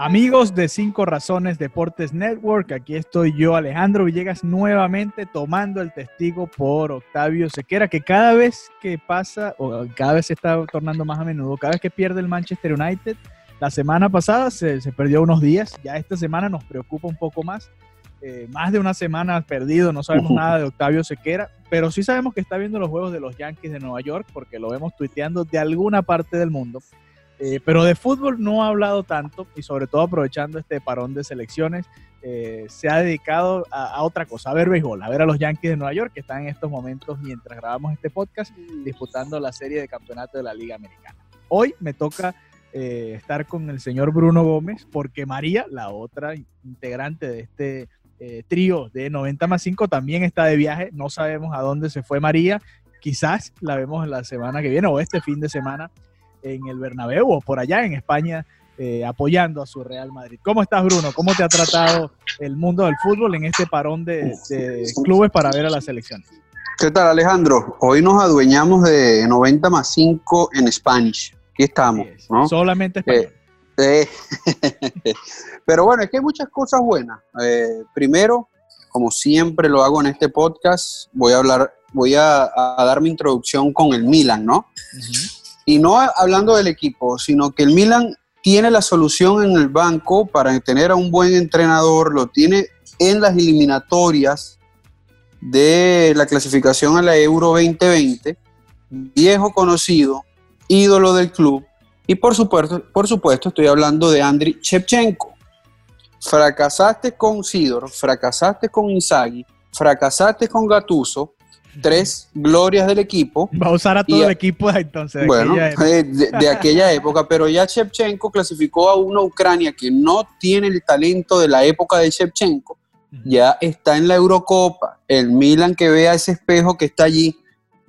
Amigos de Cinco Razones Deportes Network, aquí estoy yo, Alejandro Villegas, nuevamente tomando el testigo por Octavio Sequera, que cada vez que pasa, o cada vez se está tornando más a menudo, cada vez que pierde el Manchester United, la semana pasada se, perdió unos días, ya esta semana nos preocupa un poco más. Eh, más de una semana perdido, no sabemos nada de Octavio Sequera, pero sí sabemos que está viendo los juegos de los Yankees de Nueva York porque lo vemos tuiteando de alguna parte del mundo. Eh, pero de fútbol no ha hablado tanto y sobre todo aprovechando este parón de selecciones, eh, se ha dedicado a, otra cosa, a ver béisbol, a ver a los Yankees de Nueva York que están en estos momentos mientras grabamos este podcast disputando la serie de campeonato de la Liga Americana. Hoy me toca eh, estar con el señor Bruno Gómez porque María, la otra integrante de este trío de 90 más 5, también está de viaje, no sabemos a dónde se fue María, quizás la vemos la semana que viene o este fin de semana en el Bernabéu o por allá en España eh, apoyando a su Real Madrid. ¿Cómo estás, Bruno? ¿Cómo te ha tratado el mundo del fútbol en este parón de, clubes para ver a las selecciones? ¿Qué tal, Alejandro? Hoy nos adueñamos de 90 más 5 en Spanish. Aquí estamos, ¿no? Solamente español. Eh, eh, pero bueno, es que hay muchas cosas buenas. primero, como siempre lo hago en este podcast, voy a hablar, voy a, dar mi introducción con el Milan, ¿no? Y no hablando del equipo, sino que el Milan tiene la solución en el banco para tener a un buen entrenador, lo tiene en las eliminatorias de la clasificación a la Euro 2020, viejo conocido, ídolo del club, y por supuesto, por supuesto estoy hablando de Andriy Shevchenko. Fracasaste con Sidor, fracasaste con Inzaghi, fracasaste con Gatuso, tres glorias del equipo. Va a usar a todo el equipo entonces. De bueno, aquella de, aquella época, pero ya Shevchenko clasificó a una Ucrania que no tiene el talento de la época de Shevchenko. Ya está en la Eurocopa. El Milan que vea ese espejo que está allí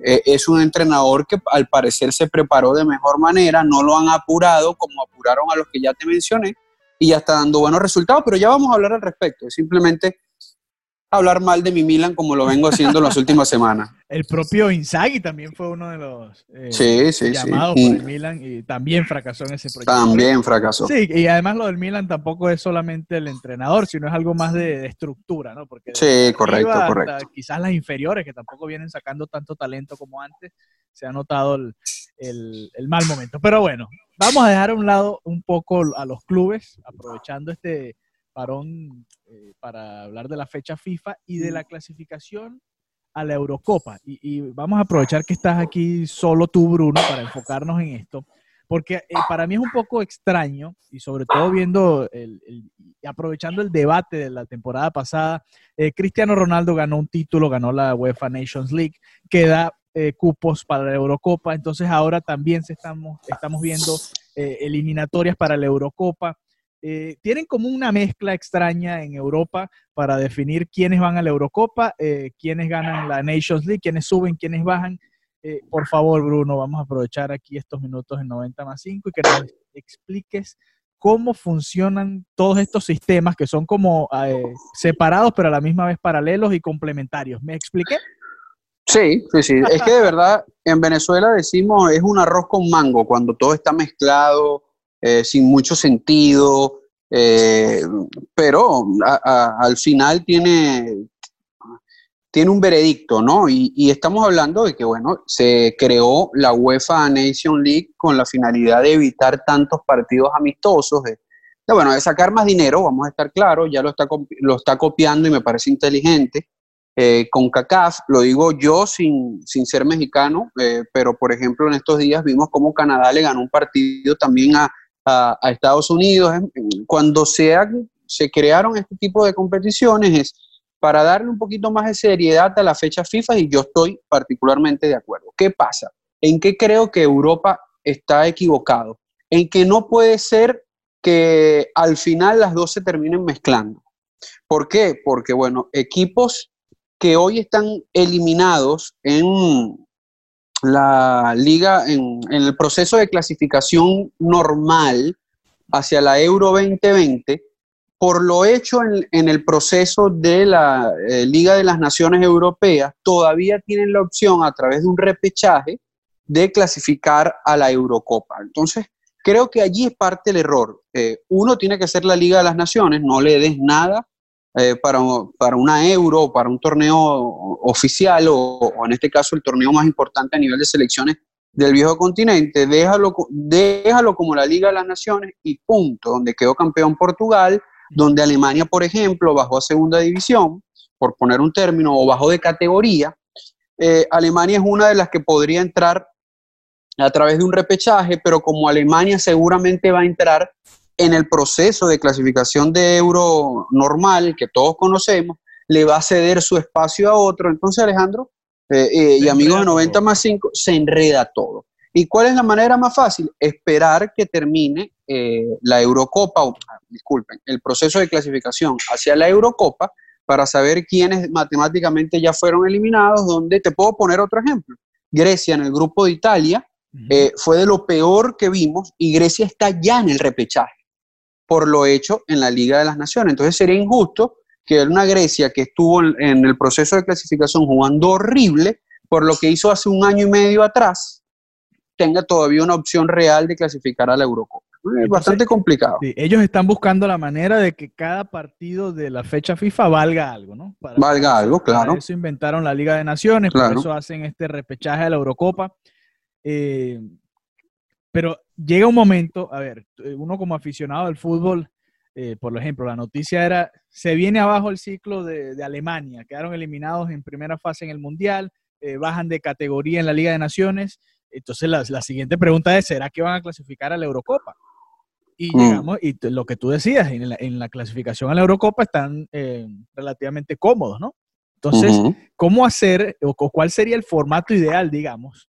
eh, es un entrenador que al parecer se preparó de mejor manera. No lo han apurado como apuraron a los que ya te mencioné y ya está dando buenos resultados. Pero ya vamos a hablar al respecto. Simplemente hablar mal de mi Milan como lo vengo haciendo en las últimas semanas. El propio Inzaghi también fue uno de los eh, llamados por el Milan y también fracasó en ese proyecto. También fracasó. Sí, y además lo del Milan tampoco es solamente el entrenador, sino es algo más de, estructura, ¿no? Porque sí, correcto, correcto. Quizás las inferiores, que tampoco vienen sacando tanto talento como antes, se ha notado el, el mal momento. Pero bueno, vamos a dejar a un lado un poco a los clubes, aprovechando este parón eh, para hablar de la fecha FIFA y de la clasificación a la Eurocopa. Y, vamos a aprovechar que estás aquí solo tú, Bruno, para enfocarnos en esto, porque eh, para mí es un poco extraño y sobre todo viendo, el, aprovechando el debate de la temporada pasada, eh, Cristiano Ronaldo ganó un título, ganó la UEFA Nations League, que da cupos para la Eurocopa, entonces ahora también se estamos, estamos viendo eliminatorias para la Eurocopa. Eh, tienen como una mezcla extraña en Europa para definir quiénes van a la Eurocopa, eh, quiénes ganan la Nations League, quiénes suben, quiénes bajan. Eh, por favor, Bruno, vamos a aprovechar aquí estos minutos en 90 más 5 y que nos expliques cómo funcionan todos estos sistemas que son como separados, pero a la misma vez paralelos y complementarios. ¿Me expliqué? Sí, sí, sí. es que de verdad en Venezuela decimos es un arroz con mango cuando todo está mezclado eh, sin mucho sentido, eh, pero al final tiene, tiene un veredicto, ¿no? Y, estamos hablando de que, bueno, se creó la UEFA Nation League con la finalidad de evitar tantos partidos amistosos, de, bueno, de sacar más dinero, vamos a estar claros, ya lo está, lo está copiando y me parece inteligente. Eh, con CACAF, lo digo yo sin, sin ser mexicano, pero por ejemplo en estos días vimos cómo Canadá le ganó un partido también a, a, Estados Unidos. Cuando se, se crearon este tipo de competiciones es para darle un poquito más de seriedad a la fecha FIFA y yo estoy particularmente de acuerdo. ¿Qué pasa? ¿En qué creo que Europa está equivocado? En que no puede ser que al final las dos se terminen mezclando. ¿Por qué? Porque, bueno, equipos que hoy están eliminados en, la liga en, el proceso de clasificación normal hacia la Euro 2020, por lo hecho en, el proceso de la eh, Liga de las Naciones Europeas, todavía tienen la opción a través de un repechaje de clasificar a la Eurocopa. Entonces, creo que allí es parte del error. Eh, uno tiene que ser la Liga de las Naciones, no le des nada eh, para, para, una euro, para un torneo oficial o, en este caso el torneo más importante a nivel de selecciones del viejo continente, déjalo, déjalo como la Liga de las Naciones y punto, donde quedó campeón Portugal, donde Alemania, por ejemplo, bajó a segunda división, por poner un término, o bajó de categoría. Eh, Alemania es una de las que podría entrar a través de un repechaje, pero como Alemania seguramente va a entrar en el proceso de clasificación de euro normal que todos conocemos, le va a ceder su espacio a otro. Entonces, Alejandro eh, eh, y amigos de 90 más 5, se enreda todo. ¿Y cuál es la manera más fácil? Esperar que termine eh, la Eurocopa, disculpen, el proceso de clasificación hacia la Eurocopa para saber quiénes matemáticamente ya fueron eliminados, donde te puedo poner otro ejemplo. Grecia en el grupo de Italia fue de lo peor que vimos y Grecia está ya en el repechaje por lo hecho en la Liga de las Naciones. Entonces sería injusto que una Grecia que estuvo en el proceso de clasificación jugando horrible, por lo que hizo hace un año y medio atrás, tenga todavía una opción real de clasificar a la Eurocopa. Es bastante complicado. ellos están buscando la manera de que cada partido de la fecha FIFA valga algo, ¿no? valga algo, claro. Por eso inventaron la Liga de Naciones, por eso hacen este repechaje de la Eurocopa. Eh, pero llega un momento, a ver, eh, uno como aficionado del fútbol, eh, por ejemplo, la noticia era, se viene abajo el ciclo de, Alemania, quedaron eliminados en primera fase en el Mundial, eh, bajan de categoría en la Liga de Naciones, entonces la, siguiente pregunta es, ¿será que van a clasificar a la Eurocopa? Y mm. llegamos, y lo que tú decías, en la, clasificación a la Eurocopa están relativamente cómodos, ¿no? Entonces, ¿cómo hacer o cuál sería el formato ideal, digamos,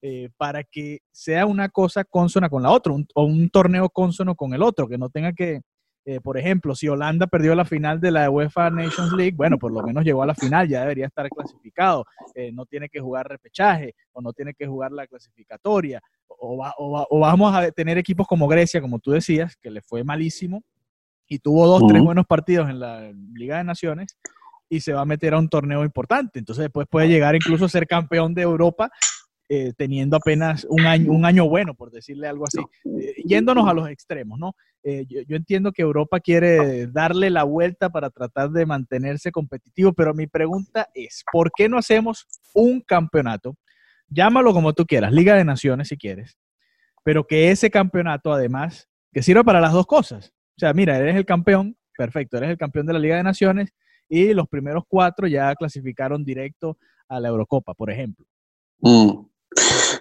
eh, para que sea una cosa consona con la otra, o un torneo consono con el otro, que no tenga que, eh, por ejemplo, si Holanda perdió la final de la UEFA Nations League, bueno, por lo menos llegó a la final, ya debería estar clasificado, eh, no tiene que jugar repechaje o no tiene que jugar la clasificatoria, o, o, vamos a tener equipos como Grecia, como tú decías, que le fue malísimo y tuvo dos, tres buenos partidos en la Liga de Naciones y se va a meter a un torneo importante. Entonces después puede llegar incluso a ser campeón de Europa eh, teniendo apenas un año, un año bueno, por decirle algo así. Eh, yéndonos a los extremos, ¿no? Eh, yo, entiendo que Europa quiere darle la vuelta para tratar de mantenerse competitivo, pero mi pregunta es, ¿por qué no hacemos un campeonato? Llámalo como tú quieras, Liga de Naciones si quieres, pero que ese campeonato además, que sirva para las dos cosas. O sea, mira, eres el campeón, perfecto, eres el campeón de la Liga de Naciones y los primeros cuatro ya clasificaron directo a la Eurocopa, por ejemplo. Mm.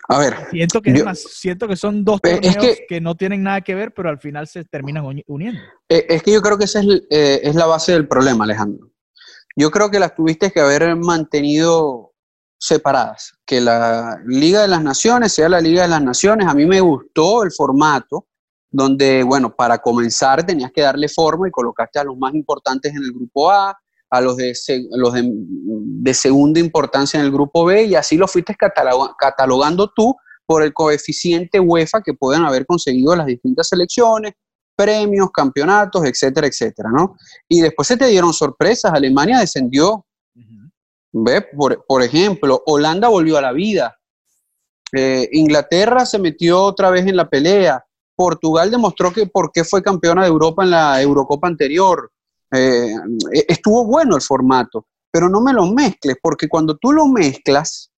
A ver. Siento que, siento que son dos torneos que, no tienen nada que ver, pero al final se terminan uniendo. Eh, es que yo creo que esa es, eh, es, la base del problema, Alejandro. Yo creo que las tuviste que haber mantenido separadas. Que la Liga de las Naciones sea la Liga de las Naciones. A mí me gustó el formato donde, bueno, para comenzar tenías que darle forma y colocaste a los más importantes en el grupo A, a los, de, los de, segunda importancia en el grupo B y así lo fuiste catalogando tú por el coeficiente UEFA que pueden haber conseguido las distintas selecciones, premios, campeonatos, etcétera, etcétera, ¿no? Y después se te dieron sorpresas, Alemania descendió, ¿ve? Por, ejemplo, Holanda volvió a la vida, eh, Inglaterra se metió otra vez en la pelea, Portugal demostró que por qué fue campeona de Europa en la Eurocopa anterior, eh, estuvo bueno el formato, pero no me lo mezcles, porque cuando tú lo mezclas,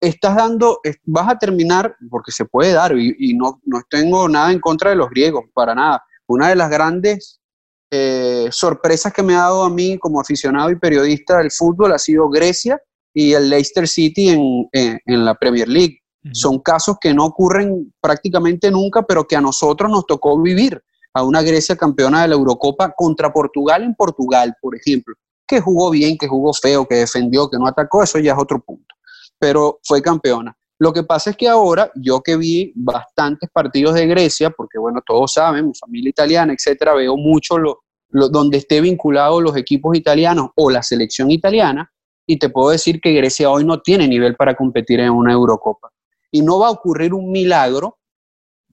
estás dando, vas a terminar, porque se puede dar, y, no, no, tengo nada en contra de los griegos, para nada. Una de las grandes eh, sorpresas que me ha dado a mí como aficionado y periodista del fútbol ha sido Grecia y el Leicester City en, en la Premier League. Son casos que no ocurren prácticamente nunca, pero que a nosotros nos tocó vivir a una Grecia campeona de la Eurocopa contra Portugal en Portugal, por ejemplo, que jugó bien, que jugó feo, que defendió, que no atacó, eso ya es otro punto. Pero fue campeona. Lo que pasa es que ahora, yo que vi bastantes partidos de Grecia, porque bueno, todos saben, mi familia italiana, etcétera, veo mucho lo, donde esté vinculado los equipos italianos o la selección italiana, y te puedo decir que Grecia hoy no tiene nivel para competir en una Eurocopa. Y no va a ocurrir un milagro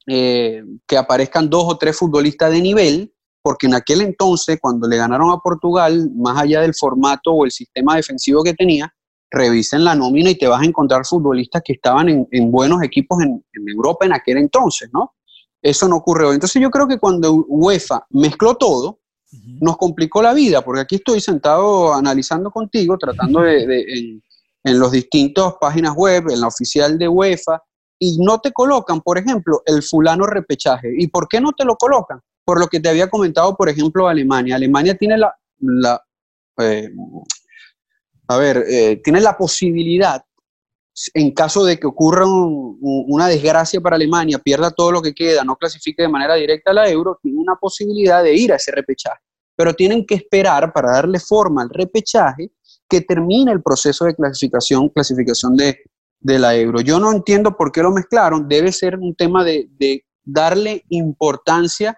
eh, que aparezcan dos o tres futbolistas de nivel, porque en aquel entonces, cuando le ganaron a Portugal, más allá del formato o el sistema defensivo que tenía, revisen la nómina y te vas a encontrar futbolistas que estaban en, buenos equipos en, Europa en aquel entonces, ¿no? eso no ocurre hoy. Entonces yo creo que cuando UEFA mezcló todo, nos complicó la vida, porque aquí estoy sentado analizando contigo, tratando de, en, en los distintos páginas web, en la oficial de UEFA, y no te colocan, por ejemplo, el fulano repechaje. ¿Y por qué no te lo colocan? Por lo que te había comentado, por ejemplo, Alemania. Alemania tiene la, eh, a ver, eh, tiene la posibilidad, en caso de que ocurra una desgracia para Alemania, pierda todo lo que queda, no clasifique de manera directa a la euro, tiene una posibilidad de ir a ese repechaje. Pero tienen que esperar para darle forma al repechaje que termine el proceso de clasificación, clasificación de, la euro. Yo no entiendo por qué lo mezclaron, debe ser un tema de, de darle importancia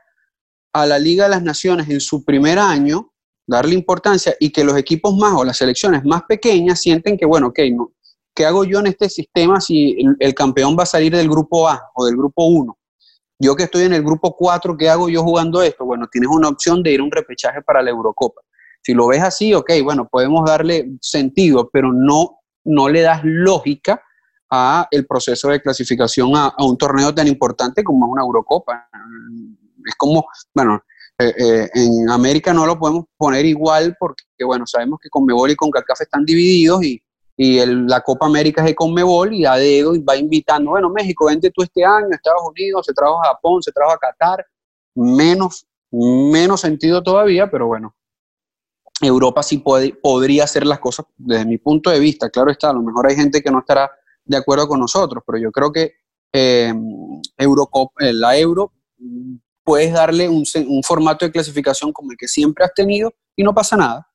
a la Liga de las Naciones en su primer año darle importancia y que los equipos más o las selecciones más pequeñas sienten que, bueno, ok, no, ¿qué hago yo en este sistema si el, campeón va a salir del grupo A o del grupo 1? Yo que estoy en el grupo 4, ¿qué hago yo jugando esto? Bueno, tienes una opción de ir a un repechaje para la Eurocopa. Si lo ves así, ok, bueno, podemos darle sentido, pero no, no le das lógica a el proceso de clasificación a, a un torneo tan importante como una Eurocopa. Es como, bueno, eh, eh, en América no lo podemos poner igual porque, bueno, sabemos que Conmebol y CONCACAF están divididos y, y la Copa América es de Conmebol y a dedo va invitando, bueno, México, vente tú este año, Estados Unidos, se trajo a Japón, se trajo a Qatar, menos, menos sentido todavía, pero bueno, Europa sí puede, podría hacer las cosas desde mi punto de vista, claro está, a lo mejor hay gente que no estará de acuerdo con nosotros, pero yo creo que eh, la Euro puedes darle un, formato de clasificación como el que siempre has tenido y no pasa nada.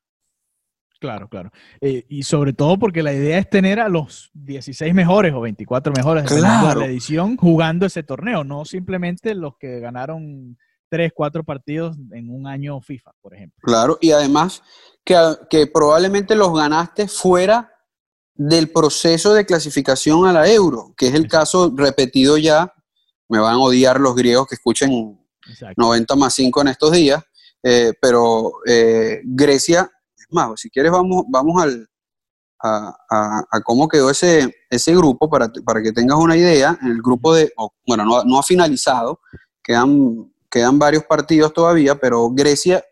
Claro, claro. Eh, y sobre todo porque la idea es tener a los 16 mejores o 24 mejores de la edición jugando ese torneo, no simplemente los que ganaron 3, 4 partidos en un año FIFA, por ejemplo. Claro, y además que, que probablemente los ganaste fuera del proceso de clasificación a la euro, que es el caso repetido ya, me van a odiar los griegos que escuchen 90 más 5 en estos días, eh, pero eh, Grecia, es más, si quieres vamos, vamos al, a, cómo quedó ese, ese grupo para, para que tengas una idea. El grupo de, bueno, no, ha finalizado, quedan, quedan varios partidos todavía, pero Grecia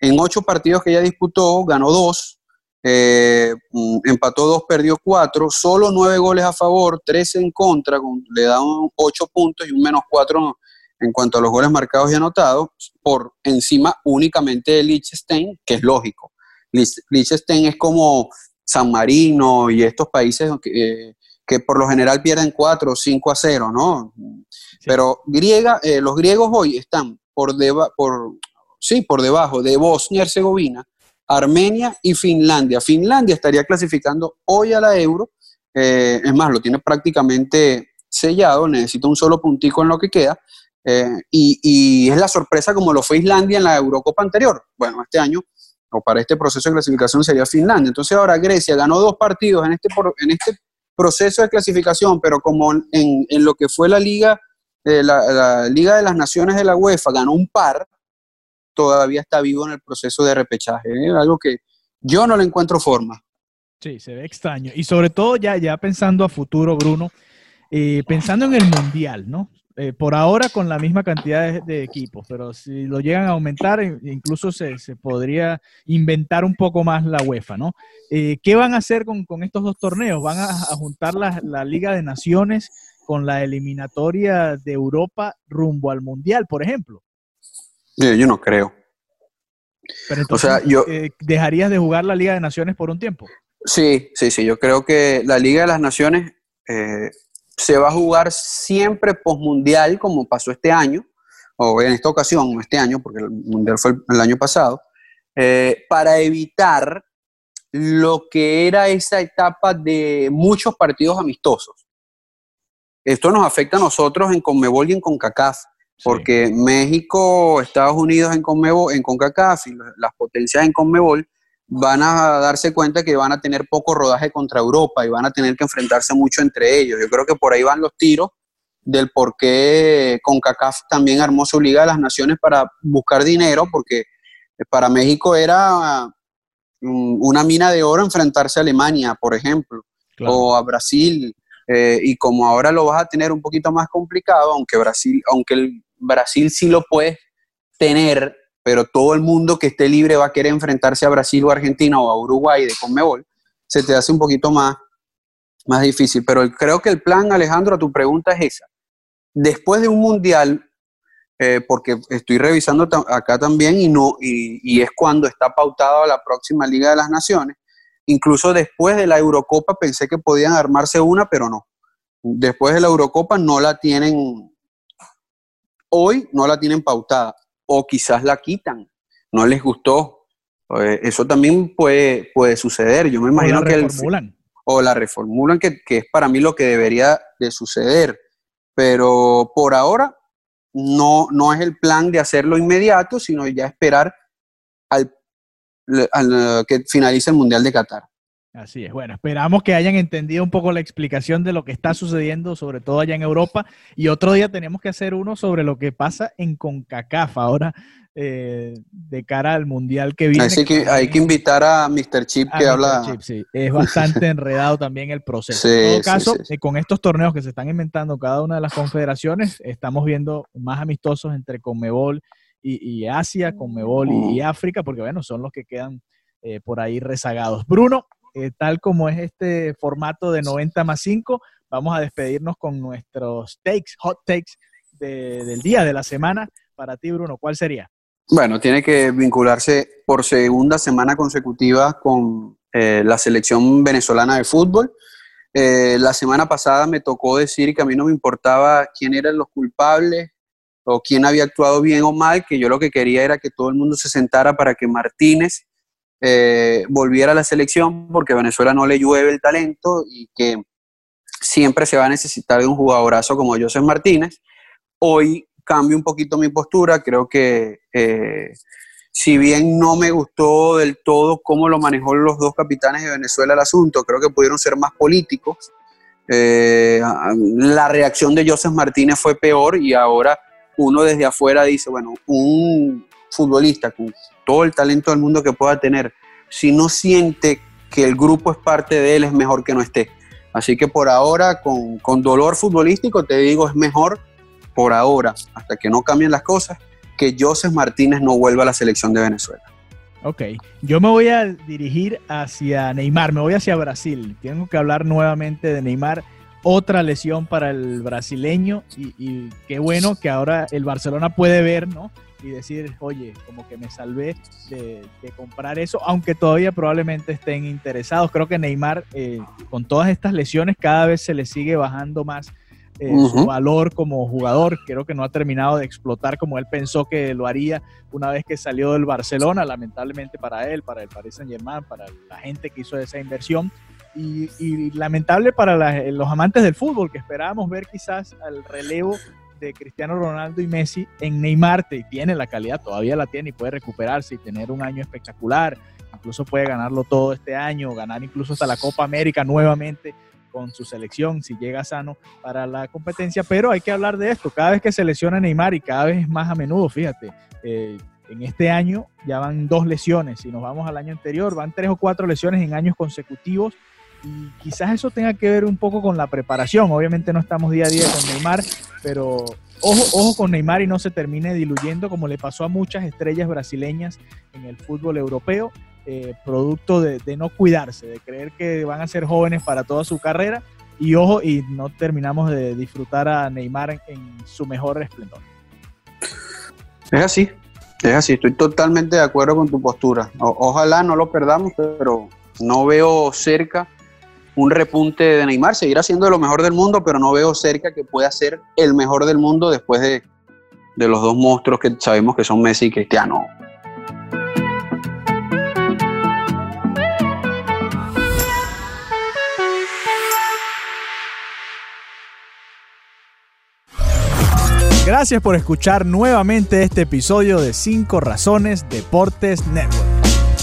en ocho partidos que ya disputó, ganó dos, eh, mm, empató dos, perdió cuatro, solo nueve goles a favor, tres en contra, le dan ocho puntos y un menos cuatro en cuanto a los goles marcados y anotados, por encima únicamente de Liechtenstein, que es lógico. Liechtenstein es como San Marino y estos países que, que por lo general pierden 4 o 5 a 0, ¿no? Pero griega, eh, los griegos hoy están por, por, sí, por debajo de Bosnia y Herzegovina, Armenia y Finlandia. Finlandia estaría clasificando hoy a la euro, eh, es más, lo tiene prácticamente sellado, necesita un solo puntico en lo que queda, eh, y, es la sorpresa como lo fue Islandia en la Eurocopa anterior. Bueno, este año, o para este proceso de clasificación, sería Finlandia. Entonces ahora Grecia ganó dos partidos en este, en este proceso de clasificación, pero como en, lo que fue la Liga, eh, la, Liga de las Naciones de la UEFA ganó un par, todavía está vivo en el proceso de repechaje. ¿eh? Algo que yo no le encuentro forma. Sí, se ve extraño. Y sobre todo ya, ya pensando a futuro, Bruno, pensando en el Mundial, ¿no? Eh, por ahora con la misma cantidad de, equipos, pero si lo llegan a aumentar, eh, incluso se, podría inventar un poco más la UEFA, ¿no? Eh, ¿Qué van a hacer con, estos dos torneos? ¿Van a, juntar la, Liga de Naciones con la eliminatoria de Europa rumbo al Mundial, por ejemplo? Yo no creo. Pero entonces, o sea, yo, ¿dejarías de jugar la Liga de Naciones por un tiempo? Sí, sí, sí. Yo creo que la Liga de las Naciones se va a jugar siempre postmundial, como pasó este año, o en esta ocasión, este año, porque el mundial fue el, año pasado, eh, para evitar lo que era esa etapa de muchos partidos amistosos. Esto nos afecta a nosotros en Conmebol y en CONCACAF, porque México, Estados Unidos en, Conmebol, en CONCACAF y las potencias en Conmebol van a darse cuenta que van a tener poco rodaje contra Europa y van a tener que enfrentarse mucho entre ellos. Yo creo que por ahí van los tiros del por qué CONCACAF también armó su Liga de las Naciones para buscar dinero, porque para México era mm, una mina de oro enfrentarse a Alemania, por ejemplo, o a Brasil, eh, y como ahora lo vas a tener un poquito más complicado, aunque Brasil, aunque Brasil sí lo puedes tener, pero todo el mundo que esté libre va a querer enfrentarse a Brasil o Argentina o a Uruguay de Conmebol, se te hace un poquito más, más difícil. Pero creo que el plan, Alejandro, a tu pregunta es esa. Después de un mundial, eh, porque estoy revisando acá también y, no, y, es cuando está pautado la próxima Liga de las Naciones. Incluso después de la Eurocopa pensé que podían armarse una, pero no. Después de la Eurocopa no la tienen, hoy no la tienen pautada, o quizás la quitan, no les gustó. Eh, eso también puede, puede suceder. Yo me imagino que... Reformulan. o la reformulan, que, que es para mí lo que debería de suceder. Pero por ahora no, no es el plan de hacerlo inmediato, sino ya esperar al, que finalice el Mundial de Qatar. Así es. Bueno, esperamos que hayan entendido un poco la explicación de lo que está sucediendo, sobre todo allá en Europa. Y otro día tenemos que hacer uno sobre lo que pasa en CONCACAF ahora eh, de cara al mundial que viene. Así que hay que invitar a Mr. Chip que habla. sí. Es bastante enredado también el proceso. en todo caso, eh, con estos torneos que se están inventando cada una de las confederaciones, estamos viendo más amistosos entre Conmebol y, y Asia, Conmebol y, África, porque bueno, son los que quedan eh, por ahí rezagados. Bruno, tal como es este formato de 90 más 5, vamos a despedirnos con nuestros takes, hot takes del día, de la semana. Para ti, Bruno, ¿cuál sería? Bueno, tiene que vincularse por segunda semana consecutiva con eh, la selección venezolana de fútbol. Eh, la semana pasada me tocó decir que a mí no me importaba quién eran los culpables o quién había actuado bien o mal, que yo lo que quería era que todo el mundo se sentara para que Martínez eh, volviera a la selección, porque a Venezuela no le llueve el talento y que siempre se va a necesitar de un jugadorazo como José Martínez. Hoy cambio un poquito mi postura. Creo que eh, si bien no me gustó del todo cómo lo manejó los dos capitanes de Venezuela el asunto, creo que pudieron ser más políticos. Eh, la reacción de Joseph Martínez fue peor y ahora uno desde afuera dice, bueno, un futbolista todo el talento del mundo que pueda tener, si no siente que el grupo es parte de él, es mejor que no esté. Así que por ahora, con, con dolor futbolístico, te digo, es mejor por ahora, hasta que no cambien las cosas, que Joseph Martínez no vuelva a la selección de Venezuela. Ok, yo me voy a dirigir hacia Neymar, me voy hacia Brasil. Tengo que hablar nuevamente de Neymar. Otra lesión para el brasileño y, qué bueno que ahora el Barcelona puede ver, ¿no? Y decir, oye, como que me salvé de, comprar eso, aunque todavía probablemente estén interesados. Creo que Neymar, eh, con todas estas lesiones, cada vez se le sigue bajando más eh, su valor como jugador. Creo que no ha terminado de explotar como él pensó que lo haría una vez que salió del Barcelona, lamentablemente para él, para el Paris Saint Germain, para la gente que hizo esa inversión. Y, lamentable para los amantes del fútbol, que esperábamos ver quizás al relevo de Cristiano Ronaldo y Messi en Neymar, y tiene la calidad, todavía la tiene y puede recuperarse y tener un año espectacular, incluso puede ganarlo todo este año, ganar incluso hasta la Copa América nuevamente con su selección si llega sano para la competencia, pero hay que hablar de esto. Cada vez que se lesiona Neymar y cada vez más a menudo, fíjate, eh, en este año ya van dos lesiones. Si nos vamos al año anterior, van tres o cuatro lesiones en años consecutivos. Y quizás eso tenga que ver un poco con la preparación. Obviamente no estamos día a día con Neymar, pero ojo, ojo con Neymar y no se termine diluyendo como le pasó a muchas estrellas brasileñas en el fútbol europeo. Eh, producto de, no cuidarse, de creer que van a ser jóvenes para toda su carrera y ojo, y no terminamos de disfrutar a Neymar en, su mejor esplendor. Es así, es así, estoy totalmente de acuerdo con tu postura. ojalá no lo perdamos, pero no veo cerca un repunte de Neymar. Seguirá siendo lo mejor del mundo, pero no veo cerca que pueda ser el mejor del mundo después de, de los dos monstruos que sabemos que son Messi y Cristiano. Gracias por escuchar nuevamente este episodio de 5 Razones Deportes Network.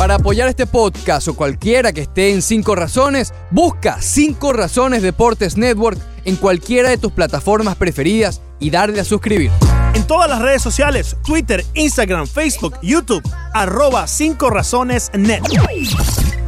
Para apoyar este podcast o cualquiera que esté en 5 Razones, busca 5 Razones Deportes Network en cualquiera de tus plataformas preferidas y darle a suscribir. En todas las redes sociales, Twitter, Instagram, Facebook, YouTube, arroba 5 Razones Network.